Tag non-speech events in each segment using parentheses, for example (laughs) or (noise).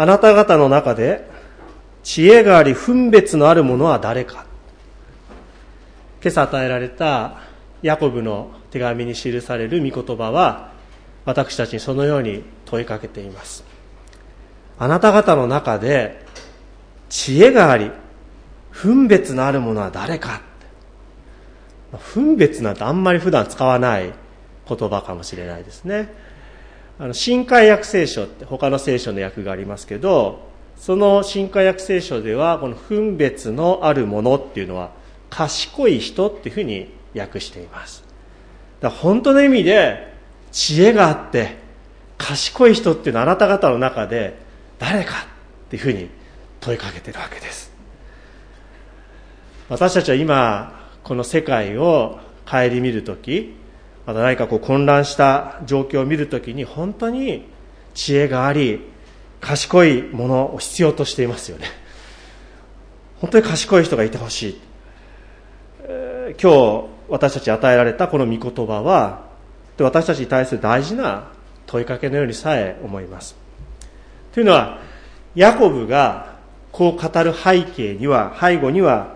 あなた方の中で知恵があり分別のある者は誰か。今朝与えられたヤコブの手紙に記される御言葉は私たちにそのように問いかけています。あなた方の中で知恵があり分別のある者は誰か。分別なんてあんまり普段使わない言葉かもしれないですね。あの新海訳聖書って他の聖書の訳がありますけどその新海訳聖書ではこの分別のあるものっていうのは賢い人っていうふうに訳しています。だから本当の意味で知恵があって賢い人っていうのはあなた方の中で誰かっていうふうに問いかけてるわけです。私たちは今この世界を顧みるときまた何かこう混乱した状況を見るときに本当に知恵があり賢いものを必要としていますよね。本当に賢い人がいてほしい、えー、今日私たち与えられたこの御言葉は私たちに対する大事な問いかけのようにさえ思います。というのはヤコブがこう語る背景には背後には、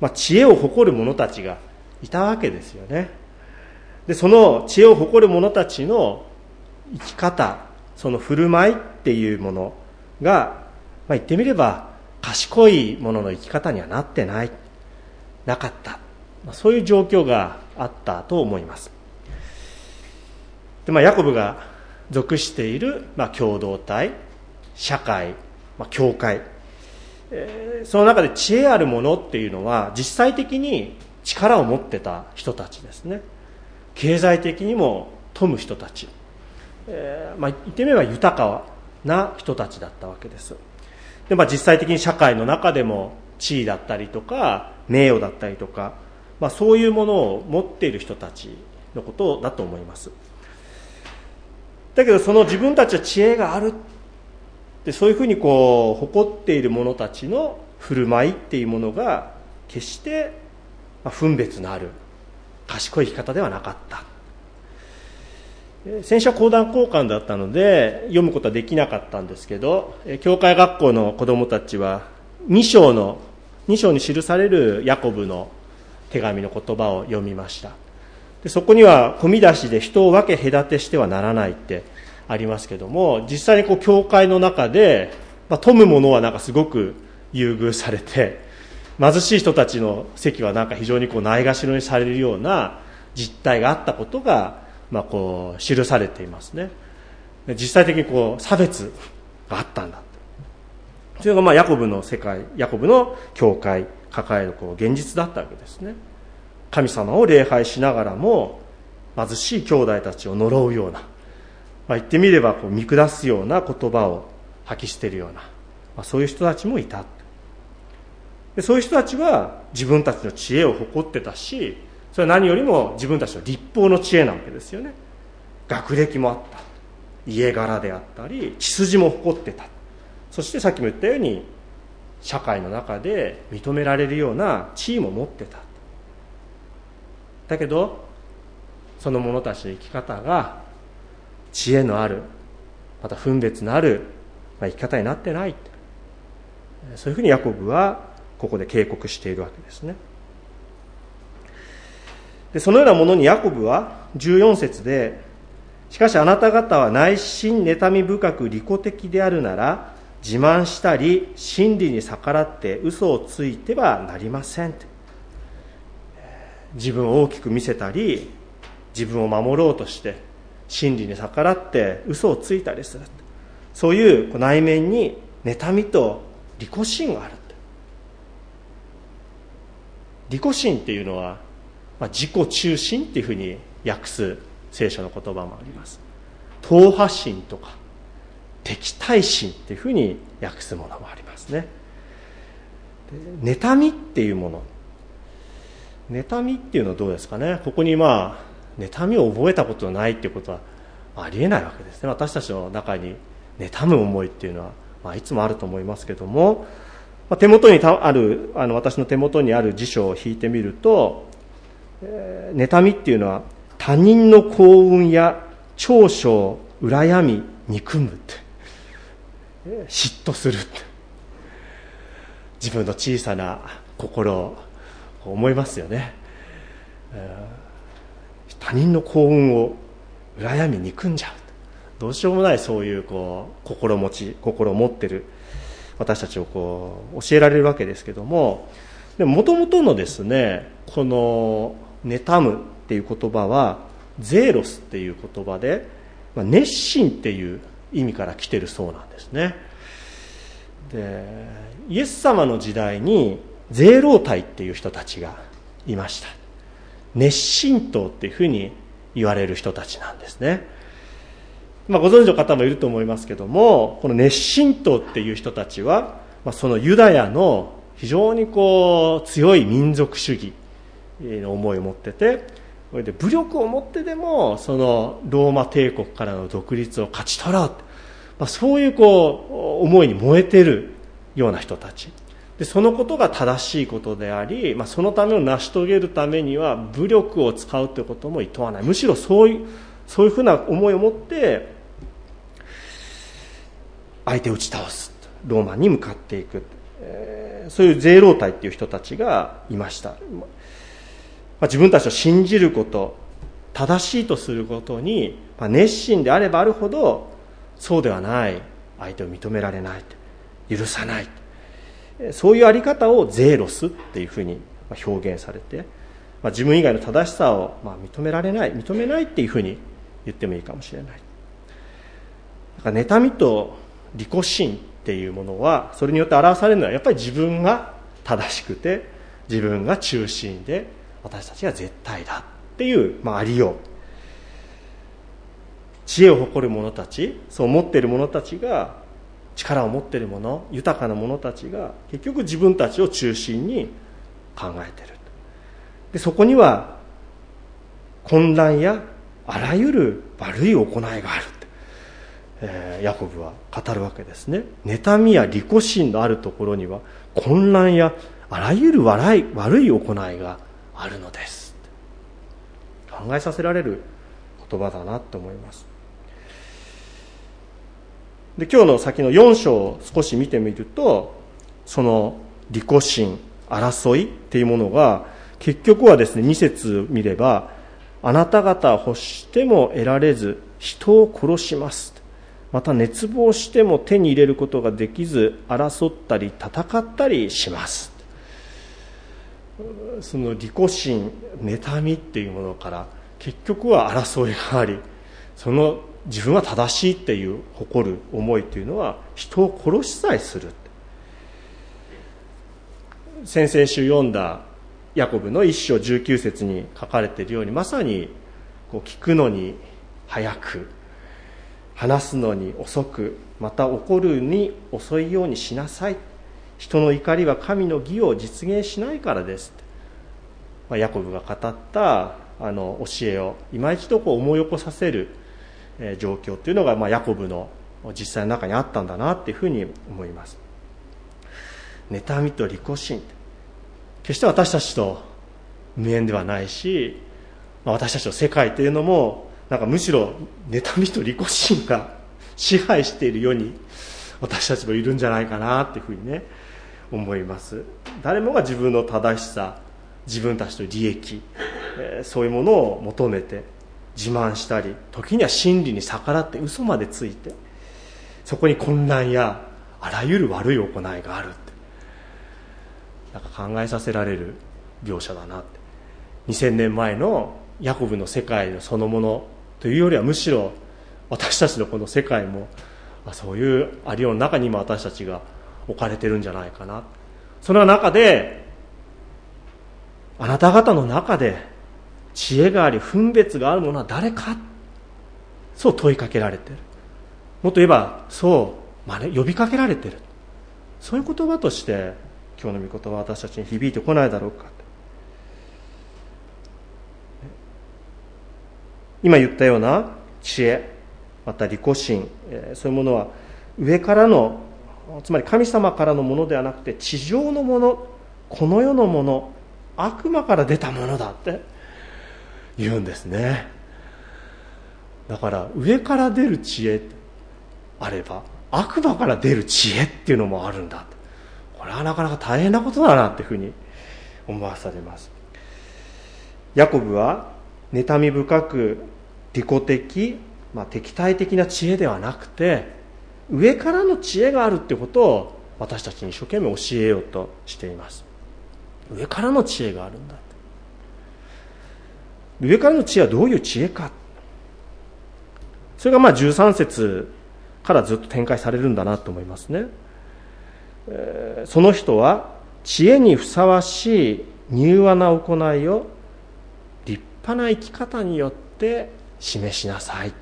まあ、知恵を誇る者たちがいたわけですよね。でその知恵を誇る者たちの生き方その振る舞いっていうものが、まあ、言ってみれば賢いもの生き方にはなってない。なかった、まあ、そういう状況があったと思います。で、まあ、ヤコブが属している、まあ、共同体社会、まあ、教会、えー、その中で知恵あるものっていうのは実際的に力を持ってた人たちですね。経済的にも富む人たち、えー、まあ、言ってみれば豊かな人たちだったわけです。で、まあ、実際的に社会の中でも地位だったりとか名誉だったりとか、まあ、そういうものを持っている人たちのことだと思います。だけどその自分たちは知恵があるでそういうふうにこう誇っている者たちの振る舞いっていうものが決して分別のある賢い生き方ではなかった。先週は講談交換だったので読むことはできなかったんですけど教会学校の子供たちは2章の2章に記されるヤコブの手紙の言葉を読みました。でそこには込み出しで人を分け隔てしてはならないってありますけども実際にこう教会の中で、まあ、富む者はなんかすごく優遇されて貧しい人たちの席はなんか非常にこうないがしろにされるような実態があったことが、まあ、こう記されていますね。実際的にこう差別があったんだそれがまあヤコブの世界ヤコブの教会抱えるこう現実だったわけですね。神様を礼拝しながらも貧しい兄弟たちを呪うような、まあ、言ってみればこう見下すような言葉を吐き捨てるような、まあ、そういう人たちもいたでそういう人たちは自分たちの知恵を誇ってたしそれは何よりも自分たちの立法の知恵なわけですよね。学歴もあった。家柄であったり血筋も誇ってた。そしてさっきも言ったように社会の中で認められるような地位も持ってた。だけどその者たちの生き方が知恵のあるまた分別のある生き方になってない。そういうふうにヤコブはここで警告しているわけですね。でそのようなものにヤコブは14節でしかしあなた方は内心妬み深く利己的であるなら自慢したり真理に逆らって嘘をついてはなりません自分を大きく見せたり自分を守ろうとして真理に逆らって嘘をついたりするそういう内面に妬みと利己心がある利己心っていうのは、まあ、自己中心っていうふうに訳す聖書の言葉もあります。党派心とか敵対心っていうふうに訳すものもありますね。妬みっていうもの。妬みっていうのはどうですかね。ここにまあ妬みを覚えたことないっていうことはありえないわけですね。私たちの中に妬む思いっていうのは、まあ、いつもあると思いますけども、まあ、手元にあるあの私の手元にある辞書を引いてみると、えー、妬みっていうのは他人の幸運や長所を羨み憎む嫉妬する自分の小さな心を思いますよね。他人の幸運を羨み憎んじゃう。どうしようもないそういうこう心持ち心を持ってる。私たちをこう教えられるわけですけどもでもともとのですねこの「妬む」っていう言葉は「ゼーロス」っていう言葉で、まあ、熱心っていう意味から来てるそうなんですね。でイエス様の時代にゼロ隊っていう人たちがいました。熱心党っていうふうに言われる人たちなんですね、まあ、ご存知の方もいると思いますけどもこの熱心党っていう人たちは、まあ、そのユダヤの非常にこう強い民族主義の思いを持っててそれで武力を持ってでもそのローマ帝国からの独立を勝ち取ろう、まあ、そういうこう思いに燃えてるような人たち。でそのことが正しいことであり、まあ、そのためを成し遂げるためには武力を使うということも厭わない。むしろそういうそういうふうな思いを持って相手を打ち倒す。ローマに向かっていく、えー、そういう税労隊っていう人たちがいました、まあ、自分たちを信じること正しいとすることに、まあ、熱心であればあるほどそうではない。相手を認められない。許さない。そういうあり方をゼーロスっていうふうに表現されて、まあ、自分以外の正しさをまあ認められない。認めないっていうふうに言ってもいいかもしれない。だから妬みと利己心っていうものはそれによって表されるのはやっぱり自分が正しくて自分が中心で私たちが絶対だっていう、まあ、ありよう。知恵を誇る者たちそう思っている者たちが力を持っている者豊かな者たちが結局自分たちを中心に考えてる。でそこには混乱やあらゆる悪い行いがある、ヤコブは語るわけですね。妬みや利己心のあるところには混乱やあらゆる笑い悪い行いがあるのです。考えさせられる言葉だなと思います。で今日の先の4章を少し見てみるとその利己心争いっていうものが結局はですね2節見ればあなた方欲しても得られず人を殺します。また熱望しても手に入れることができず争ったり戦ったりします。その利己心妬みっていうものから結局は争いがありその自分は正しいっていう誇る思いというのは人を殺しさえする。先々週読んだヤコブの一章19節に書かれているようにまさにこう聞くのに早く話すのに遅くまた怒るに遅いようにしなさい。人の怒りは神の義を実現しないからです、まあ、ヤコブが語ったあの教えを今一度こう思い起こさせる状況っていうのが、まあ、ヤコブの実際の中にあったんだなっていうふうに思います。妬みと利己心。決して私たちと無縁ではないし、まあ、私たちの世界というのもなんかむしろ妬みと利己心が支配しているように私たちもいるんじゃないかなっていうふうにね思います。誰もが自分の正しさ自分たちの利益、えー、そういうものを求めて自慢したり時には真理に逆らって嘘までついてそこに混乱やあらゆる悪い行いがあるってなんか考えさせられる描写だなって。2000年前のヤコブの世界のそのものというよりはむしろ私たちのこの世界もそういうありようの中に今私たちが置かれてるんじゃないかな。その中であなた方の中で知恵があり分別があるものは誰か？そう問いかけられてる。もっと言えばそう、まあね、呼びかけられてる。そういう言葉として今日の御言葉は私たちに響いてこないだろうか。今言ったような知恵また利己心、えそういうものは上からのつまり神様からのものではなくて地上のものこの世のもの悪魔から出たものだって言うんですね。だから上から出る知恵あれば悪魔から出る知恵っていうのもあるんだこれはなかなか大変なことだなっていうふうに思わされます。ヤコブは妬み深く利己的、まあ、敵対的な知恵ではなくて上からの知恵があるってことを私たちに一生懸命教えようとしています。上からの知恵があるんだ上からの知恵はどういう知恵か。それがまあ13節からずっと展開されるんだなと思いますね、えー、その人は知恵にふさわしい柔和な行いを派な生き方によって示しなさい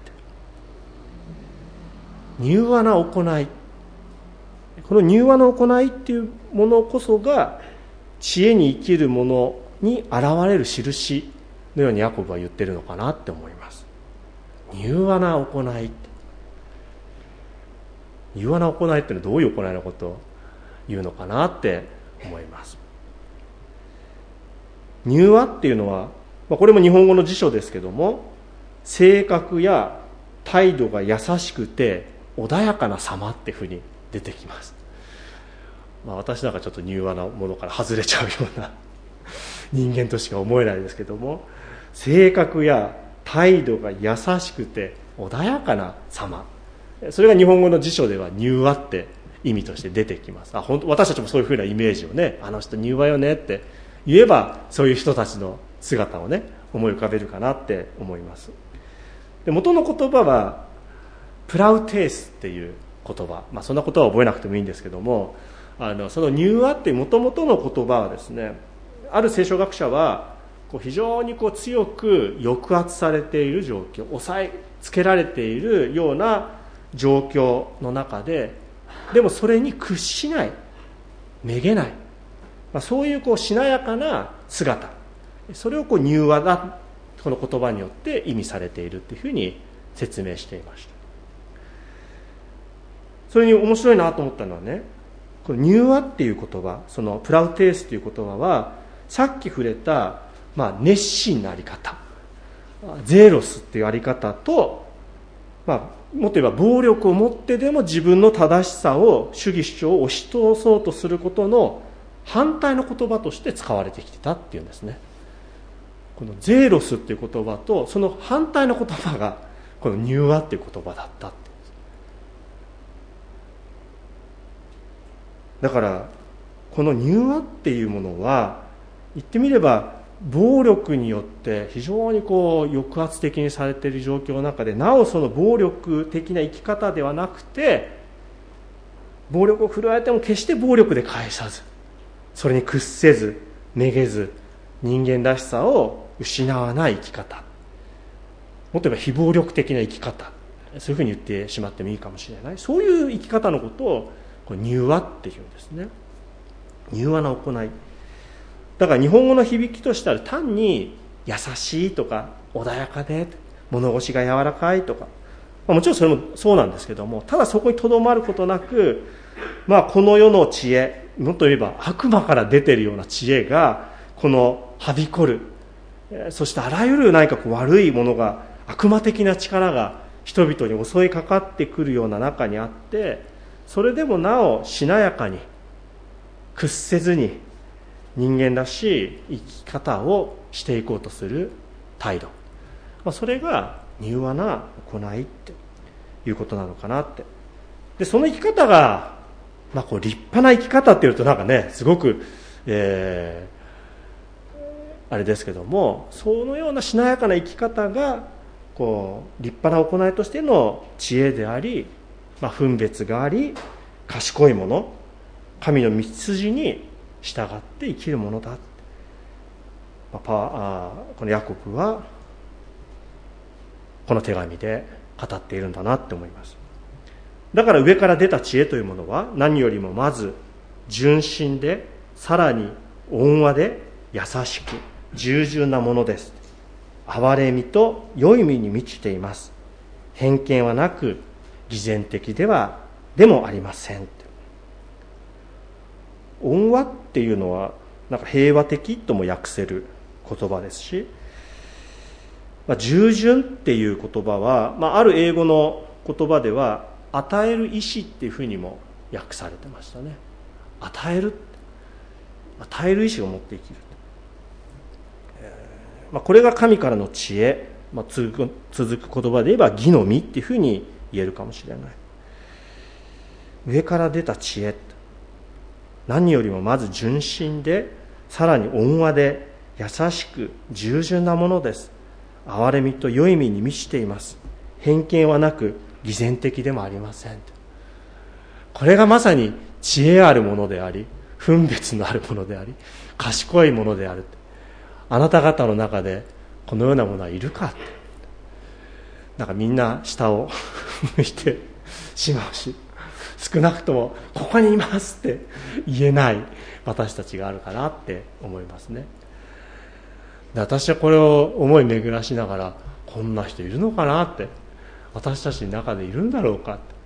柔和な行い。この柔和な行いっていうものこそが知恵に生きるものに現れる印のようにヤコブは言ってるのかなって思います。柔和な行い柔和な行いっていうのはどういう行いのことを言うのかなって思います。柔和っていうのは、まあ、これも日本語の辞書ですけども性格や態度が優しくて穏やかな様っていうふうに出てきます、まあ、私なんかちょっと柔和なものから外れちゃうような (laughs) 人間としか思えないですけども性格や態度が優しくて穏やかな様。それが日本語の辞書では柔和って意味として出てきます。あ本当私たちもそういうふうなイメージをねあの人柔和よねって言えばそういう人たちの姿をね思い浮かべるかなって思います。で元の言葉はプラウテースっていう言葉、まあ、そんなことは覚えなくてもいいんですけどもあのその柔和っていう元々の言葉はですねある聖書学者はこう非常にこう強く抑圧されている状況抑えつけられているような状況の中ででもそれに屈しないめげない、まあ、そういうこうしなやかな姿。それをこう柔和なこの言葉によって意味されているというふうに説明していました。それに面白いなと思ったのはねこの柔和っていう言葉そのプラウテースという言葉はさっき触れたまあ、熱心なあり方ゼーロスっていうあり方と、まあ、もっと言えば暴力を持ってでも自分の正しさを主義主張を押し通そうとすることの反対の言葉として使われてきてたっていうんですね。このゼーロスっていう言葉とその反対の言葉がこの柔和っていう言葉だったってだからこの柔和っていうものは言ってみれば暴力によって非常にこう抑圧的にされている状況の中でなおその暴力的な生き方ではなくて暴力を振るわれても決して暴力で返さずそれに屈せずめげず人間らしさを失わない生き方。もっと言えば非暴力的な生き方。そういうふうに言ってしまってもいいかもしれない。そういう生き方のことをこう柔和っていうんですね。柔和な行い。だから日本語の響きとしては単に優しいとか穏やかで物腰が柔らかいとか、まあ、もちろんそれもそうなんですけどもただそこにとどまることなく、まあ、この世の知恵もっと言えば悪魔から出てるような知恵がこのはびこるそしてあらゆる何かこう悪いものが悪魔的な力が人々に襲いかかってくるような中にあってそれでもなおしなやかに屈せずに人間らしい生き方をしていこうとする態度、まあ、それが柔和な行いっていうことなのかなって。でその生き方が、まあ、こう立派な生き方っていうとなんかねすごく、えー、あれですけどもそのようなしなやかな生き方がこう立派な行いとしての知恵であり、まあ、分別があり賢いもの神の道筋に従って生きるものだ、まあ、パあこのヤコブはこの手紙で語っているんだなって思います。だから上から出た知恵というものは何よりもまず純真でさらに温和で優しく従順なものです。憐れみと良い身に満ちています。偏見はなく偽善的ではでもありません。恩和っていうのはなんか平和的とも訳せる言葉ですし、まあ、従順っていう言葉は、まあ、ある英語の言葉では与える意志っていうふうにも訳されてましたね。与える与える意志を持って生きる、まあ、これが神からの知恵、まあ、続く続く言葉で言えば義の実っていうふうに言えるかもしれない。上から出た知恵何よりもまず純真でさらに温和で優しく従順なものです。憐れみと良い意味に満ちています。偏見はなく偽善的でもありません。これがまさに知恵あるものであり分別のあるものであり賢いものである。あなた方の中でこのようなものはいるか？ってなんかみんな下を (laughs) 向いてしまうし少なくともここにいますって言えない私たちがあるかなって思いますね。で私はこれを思い巡らしながらこんな人いるのかなって私たちの中でいるんだろうかって。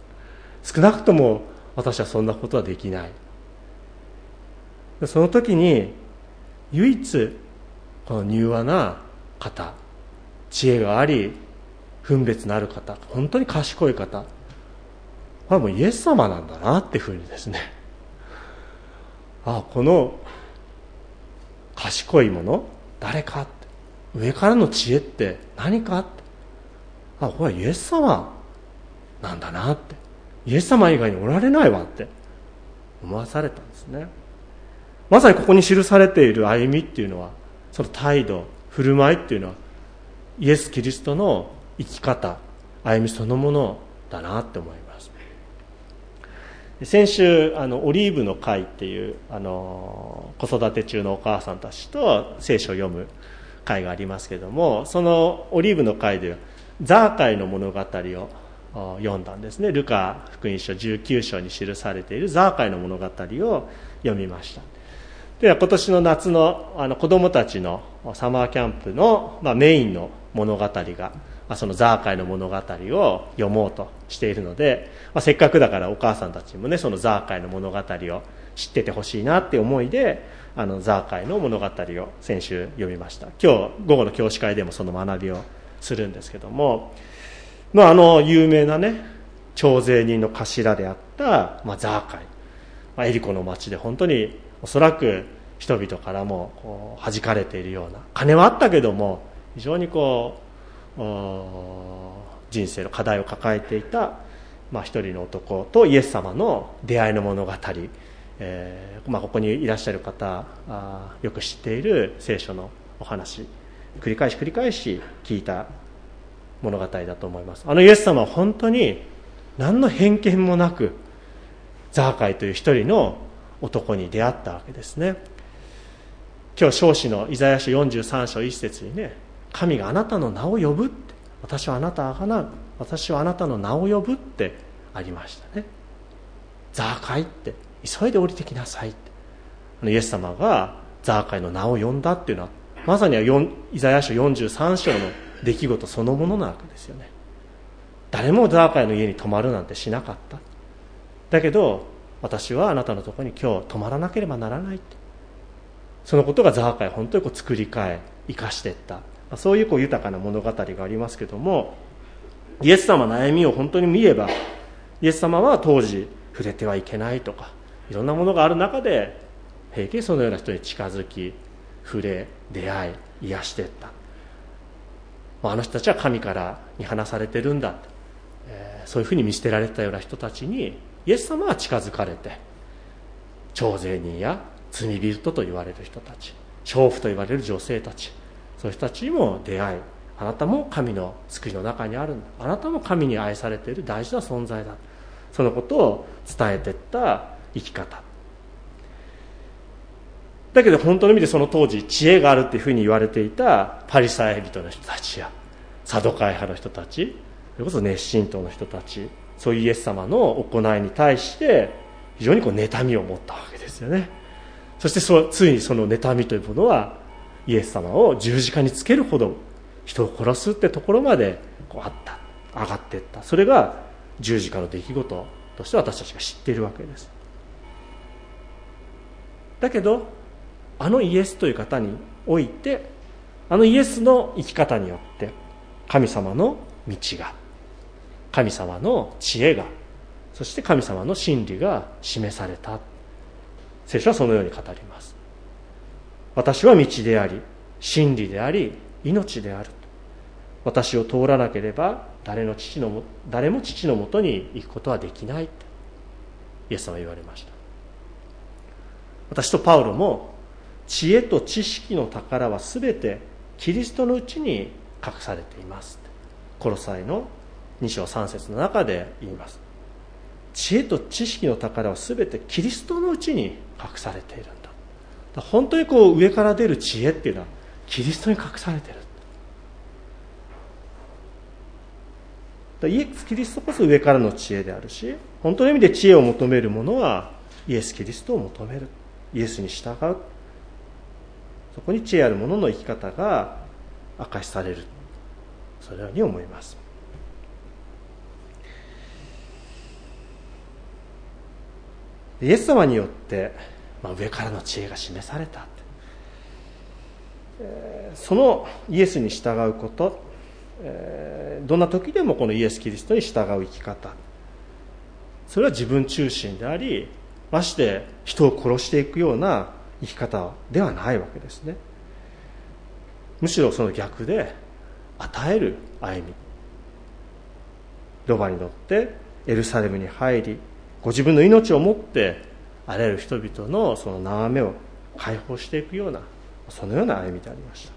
少なくとも私はそんなことはできない。その時に唯一の柔和な方知恵があり分別のある方本当に賢い方これはもうイエス様なんだなっていうふうにですねあこの賢いもの誰かって上からの知恵って何かってあこれはイエス様なんだなってイエス様以外におられないわって思わされたんですね。まさにここに記されている歩みっていうのはその態度振る舞いっていうのはイエス・キリストの生き方歩みそのものだなって思います。先週あのオリーブの会っていうあの子育て中のお母さんたちと聖書を読む会がありますけれどもそのオリーブの会ではザーカイの物語を読んだんですね。ルカ福音書19章に記されているザーカイの物語を読みました。では今年の夏のあの子供たちのサマーキャンプの、まあ、メインの物語があそのザーカイの物語を読もうとしているので、まあ、せっかくだからお母さんたちもねそのザーカイの物語を知っててほしいなって思いであのザーカイの物語を先週読みました。今日午後の教師会でもその学びをするんですけども、まあ、あの有名なね徴税人の頭であった、まあ、ザーカイ、まあ、エリコの町で本当におそらく人々からもこう弾かれているような金はあったけども非常にこう人生の課題を抱えていた、まあ、一人の男とイエス様の出会いの物語、えーまあ、ここにいらっしゃる方あよく知っている聖書のお話繰り返し繰り返し聞いた物語だと思います。あのイエス様は本当に何の偏見もなくザーカイという一人の男に出会ったわけですね。今日少子のイザヤ書43章1節にね神があなたの名を呼ぶって私はあなたあがなう私はあなたの名を呼ぶってありましたね。ザーカイって急いで降りてきなさいって。イエス様がザーカイの名を呼んだっていうのはまさにはイザヤ書43章の出来事そのものなわけですよね。誰もザーカイの家に泊まるなんてしなかった。だけど私はあなたのところに今日泊まらなければならないって。そのことがザーカイ本当にこう作り変え生かしていった。そういうこう豊かな物語がありますけどもイエス様の悩みを本当に見ればイエス様は当時触れてはいけないとかいろんなものがある中で平気でそのような人に近づき触れ出会い癒していった。あの人たちは神からに話されてるんだ、えー、そういうふうに見捨てられたような人たちにイエス様は近づかれて徴税人や罪人と言われる人たち娼婦と言われる女性たちそういう人たちにも出会いあなたも神の救いの中にあるんだ。あなたも神に愛されている大事な存在だ。そのことを伝えていった生き方。だけど本当の意味でその当時知恵があるっていうふうに言われていたパリサイ人の人たちやサドカイ派の人たちそれこそ熱心党の人たちそういうイエス様の行いに対して非常にこう妬みを持ったわけですよね。そしてそついにその妬みというものはイエス様を十字架につけるほど人を殺すってところまでこうあった上がっていった。それが十字架の出来事として私たちが知っているわけです。だけどあのイエスという方においてあのイエスの生き方によって神様の道が神様の知恵がそして神様の真理が示された。聖書はそのように語ります。私は道であり真理であり命である私を通らなければ誰の父のも誰も父のもとに行くことはできない。とイエス様は言われました。私とパウロも知恵と知識の宝は全てキリストのうちに隠されています。コロサイの2章3節の中で言います。知恵と知識の宝は全てキリストのうちに隠されているんだ。本当にこう上から出る知恵っていうのはキリストに隠されてる。イエス・キリストこそ上からの知恵であるし本当の意味で知恵を求める者はイエス・キリストを求める。イエスに従う。そこに知恵ある者の生き方が明かしされる。そのように思います。イエス様によって、まあ、上からの知恵が示されたそのイエスに従うことどんな時でもこのイエス・キリストに従う生き方。それは自分中心でありまして人を殺していくような生き方ではないわけですね。むしろその逆で与える歩み。ロバに乗ってエルサレムに入りご自分の命をもってあらゆる人々のその眺めを解放していくようなそのような歩みでありました。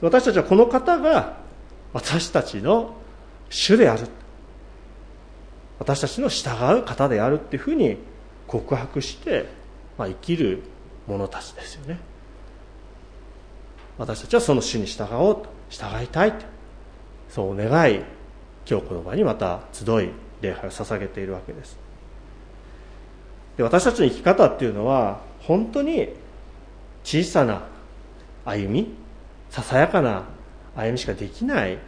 私たちはこの方が私たちの主である。私たちの従う方であるっていうふうに告白して、まあ、生きる者たちですよね。私たちはその主に従おうと従いたいとそう願い今日この場にまた集い礼拝を捧げているわけです。で私たちの生き方っていうのは本当に小さな歩みささやかな歩みしかできない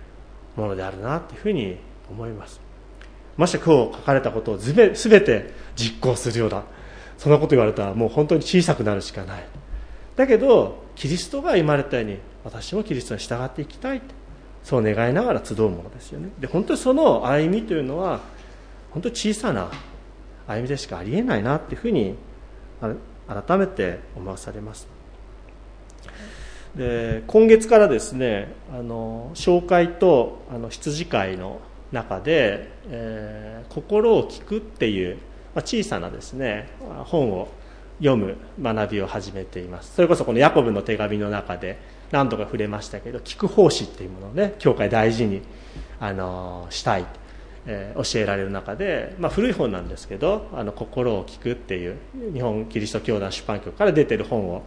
ものであるなというふうに思います。まして今日書かれたことを全て実行するようなそんなこと言われたらもう本当に小さくなるしかない。だけどキリストが言われたように私もキリストに従っていきたいそう願いながら集うものですよね。で本当にその歩みというのは本当に小さな歩みでしかありえないなっていうふうに改めて思わされます。で今月からですねあの紹介とあの羊飼いの中で、えー、心を聞くっていう、まあ、小さなですね本を読む学びを始めています。それこそこのヤコブの手紙の中で何度か触れましたけど聞く奉仕っていうものをね教会大事にあのしたい、え、教えられる中で、まあ、古い本なんですけど「あの心を聞く」っていう日本キリスト教団出版局から出てる本を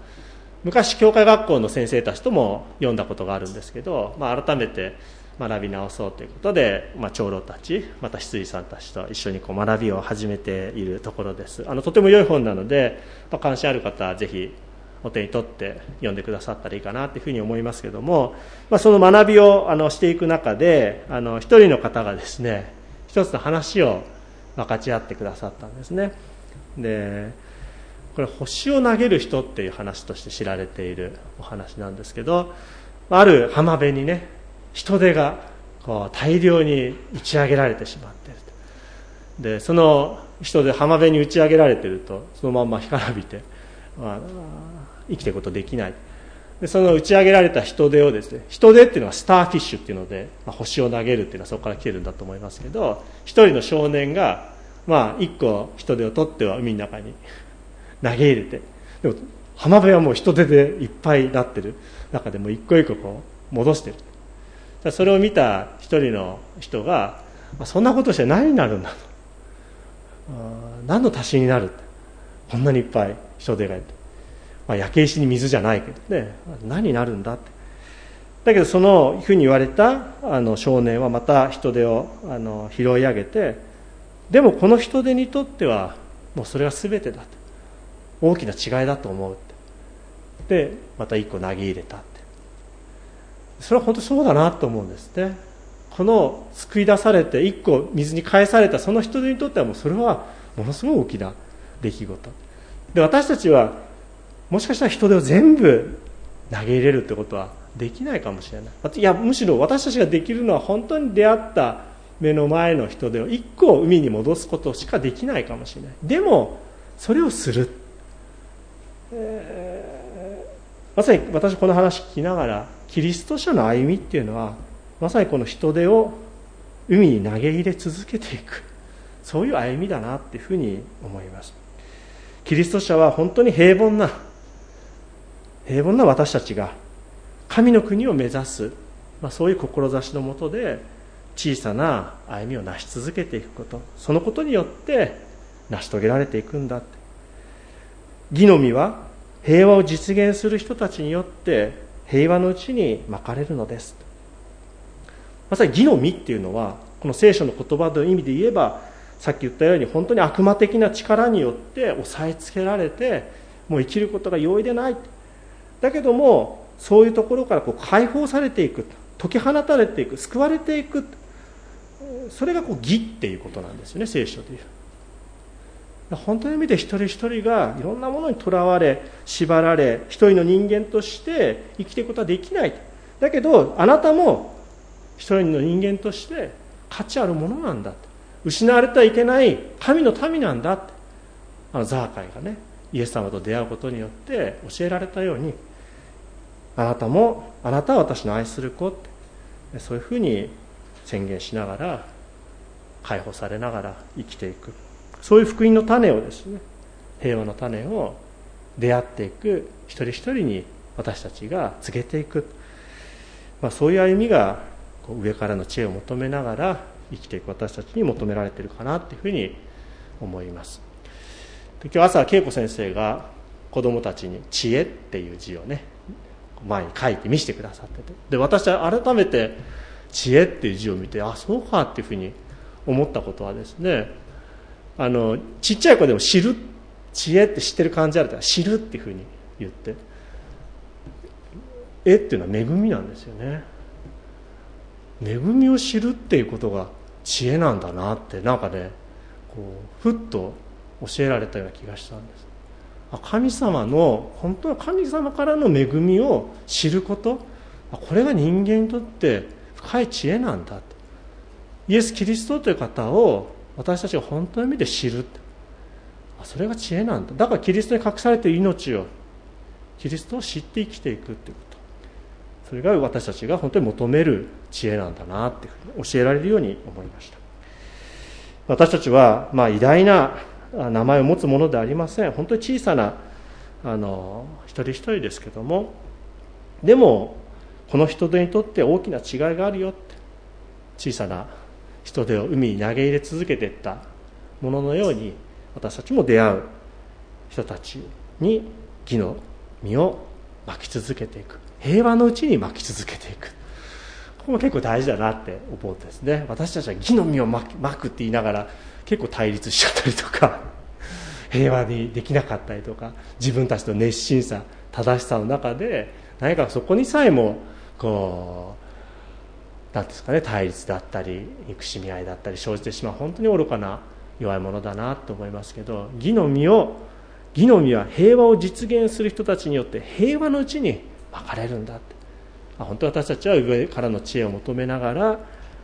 昔教会学校の先生たちとも読んだことがあるんですけど、まあ、改めて学び直そうということで、まあ、長老たちまた羊さんたちと一緒にこう学びを始めているところです。あのとても良い本なので、まあ、関心ある方はぜひお手に取って読んでくださったらいいかなというふうに思いますけども、まあ、その学びをあのしていく中であの一人の方がですね一つの話を分かち合ってくださったんですね。でこれ星を投げる人っていう話として知られているお話なんですけどある浜辺にね人手がこう大量に打ち上げられてしまっているでその人で浜辺に打ち上げられてるとそのまんま干からびて、まあ、生きていくことできない。でその打ち上げられた人手をですね人手っていうのはスターフィッシュっていうので、まあ、星を投げるっていうのはそこから来てるんだと思いますけど一人の少年が、まあ、一個人手を取っては海の中に (laughs) 投げ入れてでも浜辺はもう人手でいっぱいになってる。中でも一個一個こう戻してる。それを見た一人の人がまそんなことして何になるんだと。何の足しになるこんなにいっぱい人手がいると、まあ、焼け石に水じゃないけどね。何になるんだって。だけどそのふうに言われたあの少年はまた人手をあの拾い上げてでもこの人手にとってはもうそれが全てだと大きな違いだと思うって。でまた一個投げ入れたって。それは本当そうだなと思うんですねこの救い出されて一個水に返されたその人手にとってはもうそれはものすごい大きな出来事。で私たちはもしかしたら人手を全部投げ入れるってことはできないかもしれない。いやむしろ私たちができるのは本当に出会った目の前の人手を1個を海に戻すことしかできないかもしれない。でもそれをする、えー、まさに私この話聞きながらキリスト者の歩みっていうのはまさにこの人手を海に投げ入れ続けていく。そういう歩みだなっていうふうに思います。キリスト者は本当に平凡な平凡な私たちが神の国を目指す、まあ、そういう志のもとで小さな歩みを成し続けていくこと。そのことによって成し遂げられていくんだって。義の実は平和を実現する人たちによって平和のうちにまかれるのです。まさに義の実っていうのはこの聖書の言葉の意味で言えばさっき言ったように本当に悪魔的な力によって押さえつけられてもう生きることが容易でない。だけどもそういうところからこう解放されていく解き放たれていく救われていくそれがこう義っていうことなんですよね聖書でいう。本当の意味で一人一人がいろんなものにとらわれ縛られ一人の人間として生きていくことはできない。だけどあなたも一人の人間として価値あるものなんだ。失われてはいけない神の民なんだあのザーカイがねイエス様と出会うことによって教えられたようにあなたもあなたは私の愛する子って。そういうふうに宣言しながら解放されながら生きていく。そういう福音の種をですね平和の種を出会っていく。一人一人に私たちが告げていく、まあ、そういう歩みが上からの知恵を求めながら生きていく私たちに求められているかなというふうに思います。今日朝恵子先生が子供たちに「知恵」っていう字をね前に書いて見せてくださってて。で私は改めて知恵っていう字を見てあそうかっていうふうに思ったことはですねあのちっちゃい子でも知る知恵って知ってる感じあるから知るっていうふうに言って絵っていうのは恵みなんですよね。恵みを知るっていうことが知恵なんだなってなんかねこうふっと教えられたような気がしたんです。神様の本当は神様からの恵みを知ること。これが人間にとって深い知恵なんだイエス・キリストという方を私たちが本当の意味で知るそれが知恵なんだ。だからキリストに隠されている命を。キリストを知って生きていくっていうこと。それが私たちが本当に求める知恵なんだなっていうふうに教えられるように思いました。私たちは、まあ、偉大な名前を持つものでありません。本当に小さなあの一人一人ですけども。でもこの人手にとって大きな違いがあるよって。小さな人手を海に投げ入れ続けていったもののように私たちも出会う。人たちに義の実をまき続けていく。平和のうちにまき続けていく。こも結構大事だなって思うんですね。私たちは義の実をまくって言いながら結構対立しちゃったりとか (laughs) 平和にできなかったりとか自分たちの熱心さ正しさの中で何かそこにさえもこう何ですかね対立だったり憎しみ合いだったり生じてしまう本当に愚かな弱いものだなと思いますけど義の実を義の実は平和を実現する人たちによって平和のうちにまかれるんだって。本当私たちは上からの知恵を求めながら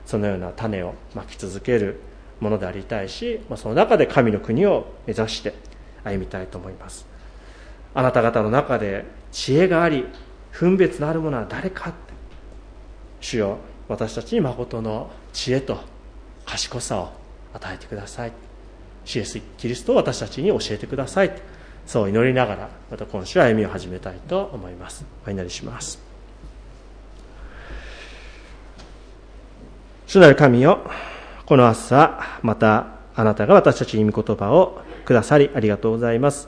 そのような種をまき続けるものでありたいし、まあ、その中で神の国を目指して歩みたいと思います。あなた方の中で知恵があり分別のあるものは誰か主よ私たちに誠の知恵と賢さを与えてください。シエスキリストを私たちに教えてください。そう祈りながらまた今週は歩みを始めたいと思います。お祈りします。主なる神よこの朝、またあなたが私たちに御言葉をくださりありがとうございます。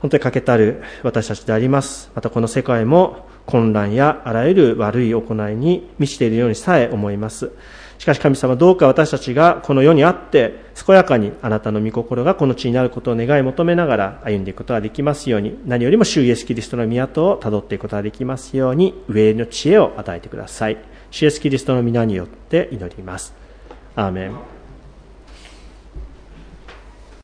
本当に欠けたる私たちであります。またこの世界も混乱やあらゆる悪い行いに満ちているようにさえ思います。しかし神様どうか私たちがこの世にあって健やかにあなたの御心がこの地になることを願い求めながら歩んでいくことができますように何よりも主イエスキリストの都をたどっていくことができますように上の知恵を与えてください。主イエスキリストの皆によって祈ります。アーメン